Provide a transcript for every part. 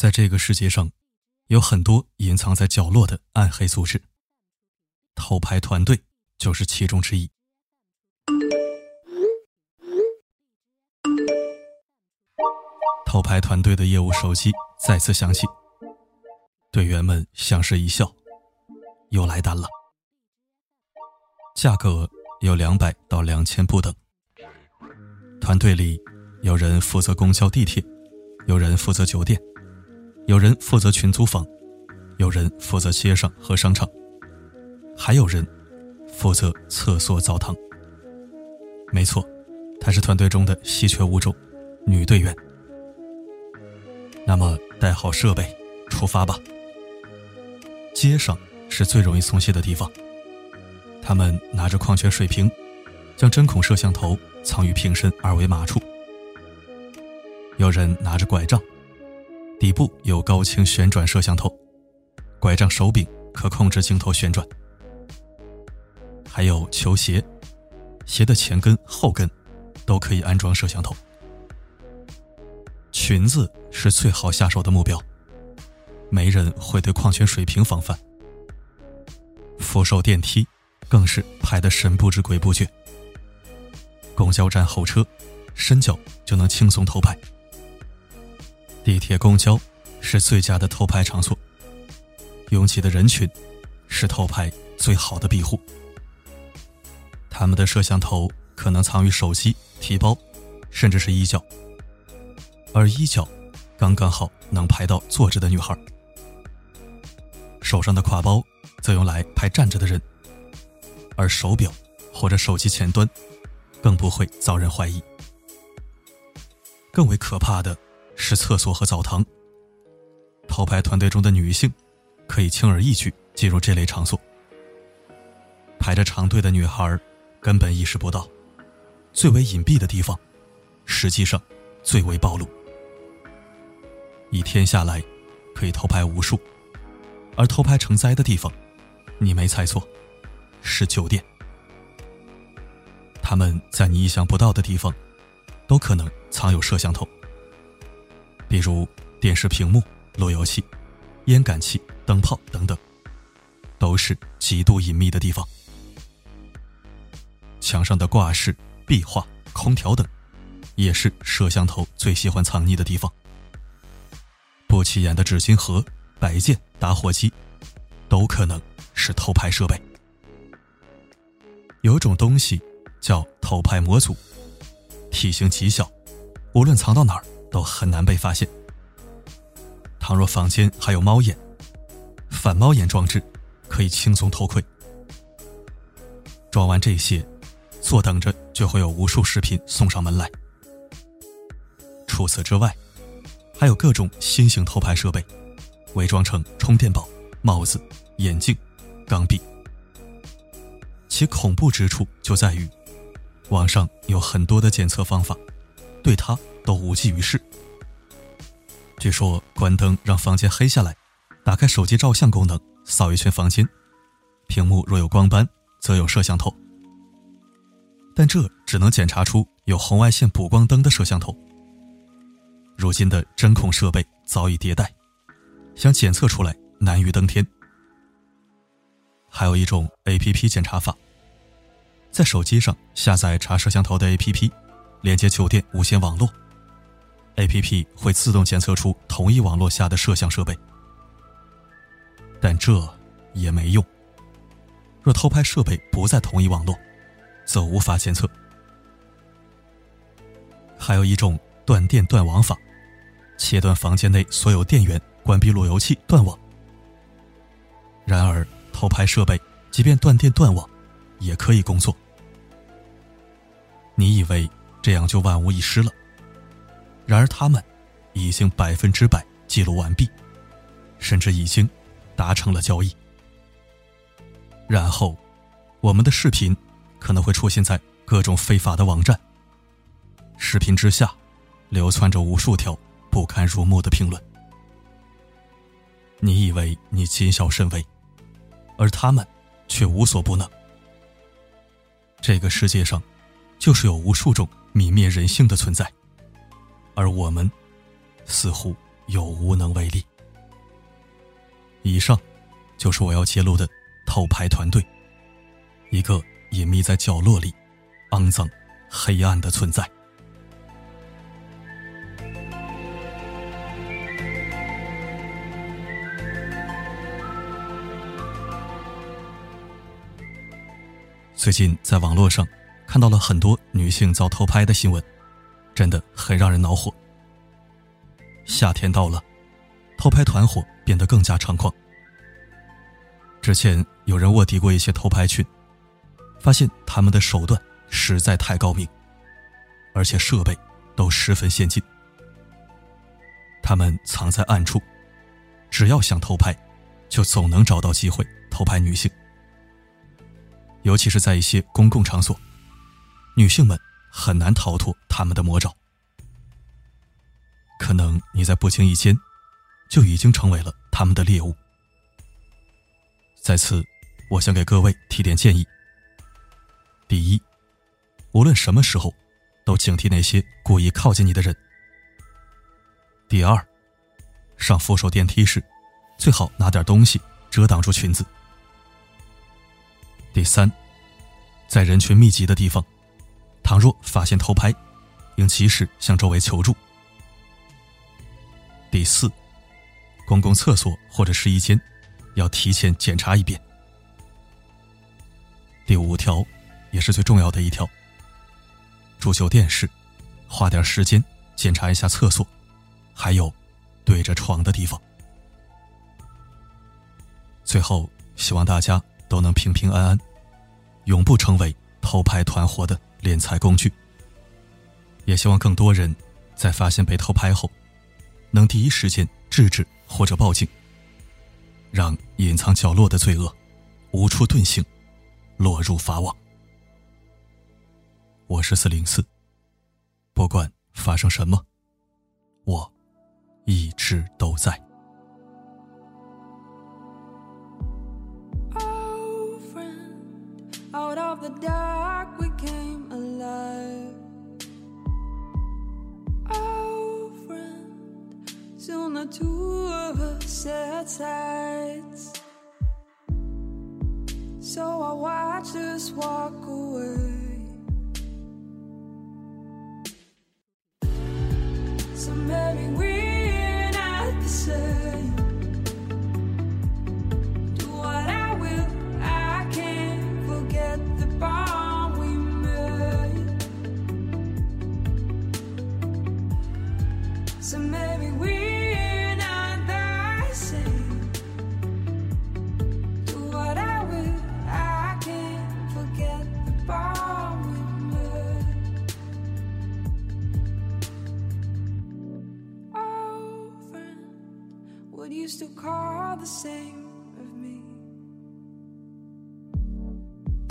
在这个世界上，有很多隐藏在角落的暗黑组织，偷拍团队就是其中之一。偷拍团队的业务手机再次响起，队员们相视一笑，又来单了，价格有两百到两千不等。团队里有人负责公交、地铁，有人负责酒店。有人负责群租房，有人负责街上和商场，还有人负责厕所、澡堂。没错，她是团队中的稀缺物种，女队员。那么带好设备，出发吧。街上是最容易松懈的地方。他们拿着矿泉水瓶，将针孔摄像头藏于瓶身二维码处。有人拿着拐杖。底部有高清旋转摄像头，拐杖手柄可控制镜头旋转，还有球鞋，鞋的前跟后跟都可以安装摄像头。裙子是最好下手的目标，没人会对矿泉水瓶防范。扶手电梯更是拍得神不知鬼不觉。公交站候车，伸脚就能轻松偷拍。地铁、公交是最佳的偷拍场所，拥挤的人群是偷拍最好的庇护。他们的摄像头可能藏于手机、提包，甚至是衣角，而衣角刚刚好能拍到坐着的女孩。手上的挎包则用来拍站着的人，而手表或者手机前端更不会遭人怀疑。更为可怕的。是厕所和澡堂。偷拍团队中的女性，可以轻而易举进入这类场所。排着长队的女孩，根本意识不到，最为隐蔽的地方，实际上最为暴露。一天下来，可以偷拍无数，而偷拍成灾的地方，你没猜错，是酒店。他们在你意想不到的地方，都可能藏有摄像头。比如电视屏幕、路由器、烟感器、灯泡等等，都是极度隐秘的地方。墙上的挂饰、壁画、空调等，也是摄像头最喜欢藏匿的地方。不起眼的纸巾盒、摆件、打火机，都可能是偷拍设备。有种东西叫偷拍模组，体型极小，无论藏到哪儿。都很难被发现。倘若房间还有猫眼，反猫眼装置可以轻松偷窥。装完这些，坐等着就会有无数视频送上门来。除此之外，还有各种新型偷拍设备，伪装成充电宝、帽子、眼镜、钢笔。其恐怖之处就在于，网上有很多的检测方法，对它。都无济于事。据说关灯让房间黑下来，打开手机照相功能扫一圈房间，屏幕若有光斑，则有摄像头。但这只能检查出有红外线补光灯的摄像头。如今的针孔设备早已迭代，想检测出来难于登天。还有一种 A.P.P 检查法，在手机上下载查摄像头的 A.P.P，连接酒店无线网络。A.P.P 会自动检测出同一网络下的摄像设备，但这也没用。若偷拍设备不在同一网络，则无法检测。还有一种断电断网法，切断房间内所有电源，关闭路由器，断网。然而，偷拍设备即便断电断网，也可以工作。你以为这样就万无一失了？然而，他们已经百分之百记录完毕，甚至已经达成了交易。然后，我们的视频可能会出现在各种非法的网站。视频之下，流窜着无数条不堪入目的评论。你以为你谨小慎微，而他们却无所不能。这个世界上，就是有无数种泯灭人性的存在。而我们，似乎又无能为力。以上，就是我要揭露的偷拍团队，一个隐秘在角落里、肮脏、黑暗的存在。最近在网络上看到了很多女性遭偷拍的新闻，真的很让人恼火。夏天到了，偷拍团伙变得更加猖狂。之前有人卧底过一些偷拍群，发现他们的手段实在太高明，而且设备都十分先进。他们藏在暗处，只要想偷拍，就总能找到机会偷拍女性。尤其是在一些公共场所，女性们很难逃脱他们的魔爪。可能你在不经意间，就已经成为了他们的猎物。在此，我想给各位提点建议：第一，无论什么时候，都警惕那些故意靠近你的人；第二，上扶手电梯时，最好拿点东西遮挡住裙子。第三，在人群密集的地方，倘若发现偷拍，应及时向周围求助。第四，公共厕所或者试衣间，要提前检查一遍。第五条，也是最重要的一条，住酒店时，花点时间检查一下厕所，还有对着床的地方。最后，希望大家。都能平平安安，永不成为偷拍团伙的敛财工具。也希望更多人在发现被偷拍后，能第一时间制止或者报警，让隐藏角落的罪恶无处遁形，落入法网。我是四零四，不管发生什么，我一直都在。the dark we came alive. Oh, friend, soon the two of us set sights. So I watched us walk away. So maybe we're not the same. Do what I will, I can't forget the we friend, would you still call the same? of me?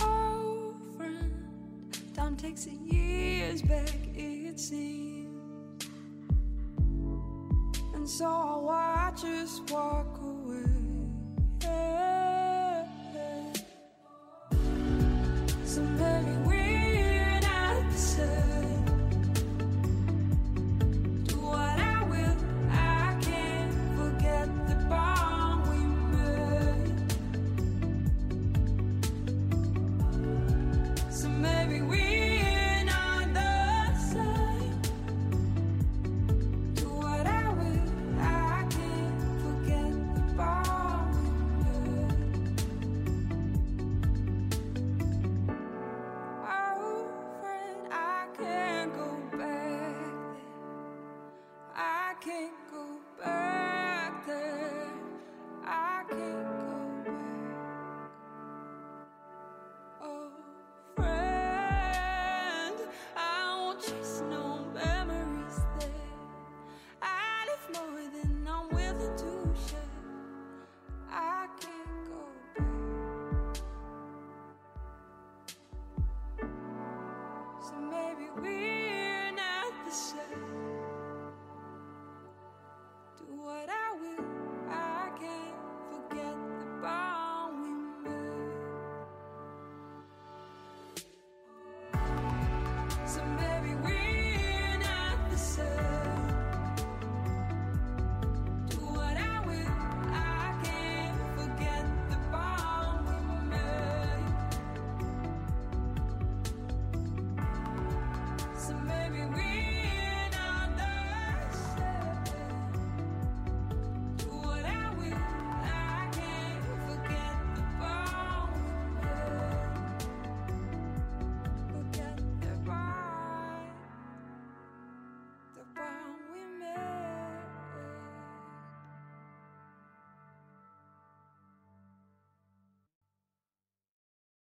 Oh, friend, time Takes years back, it seems so I watch us walk away. Yeah.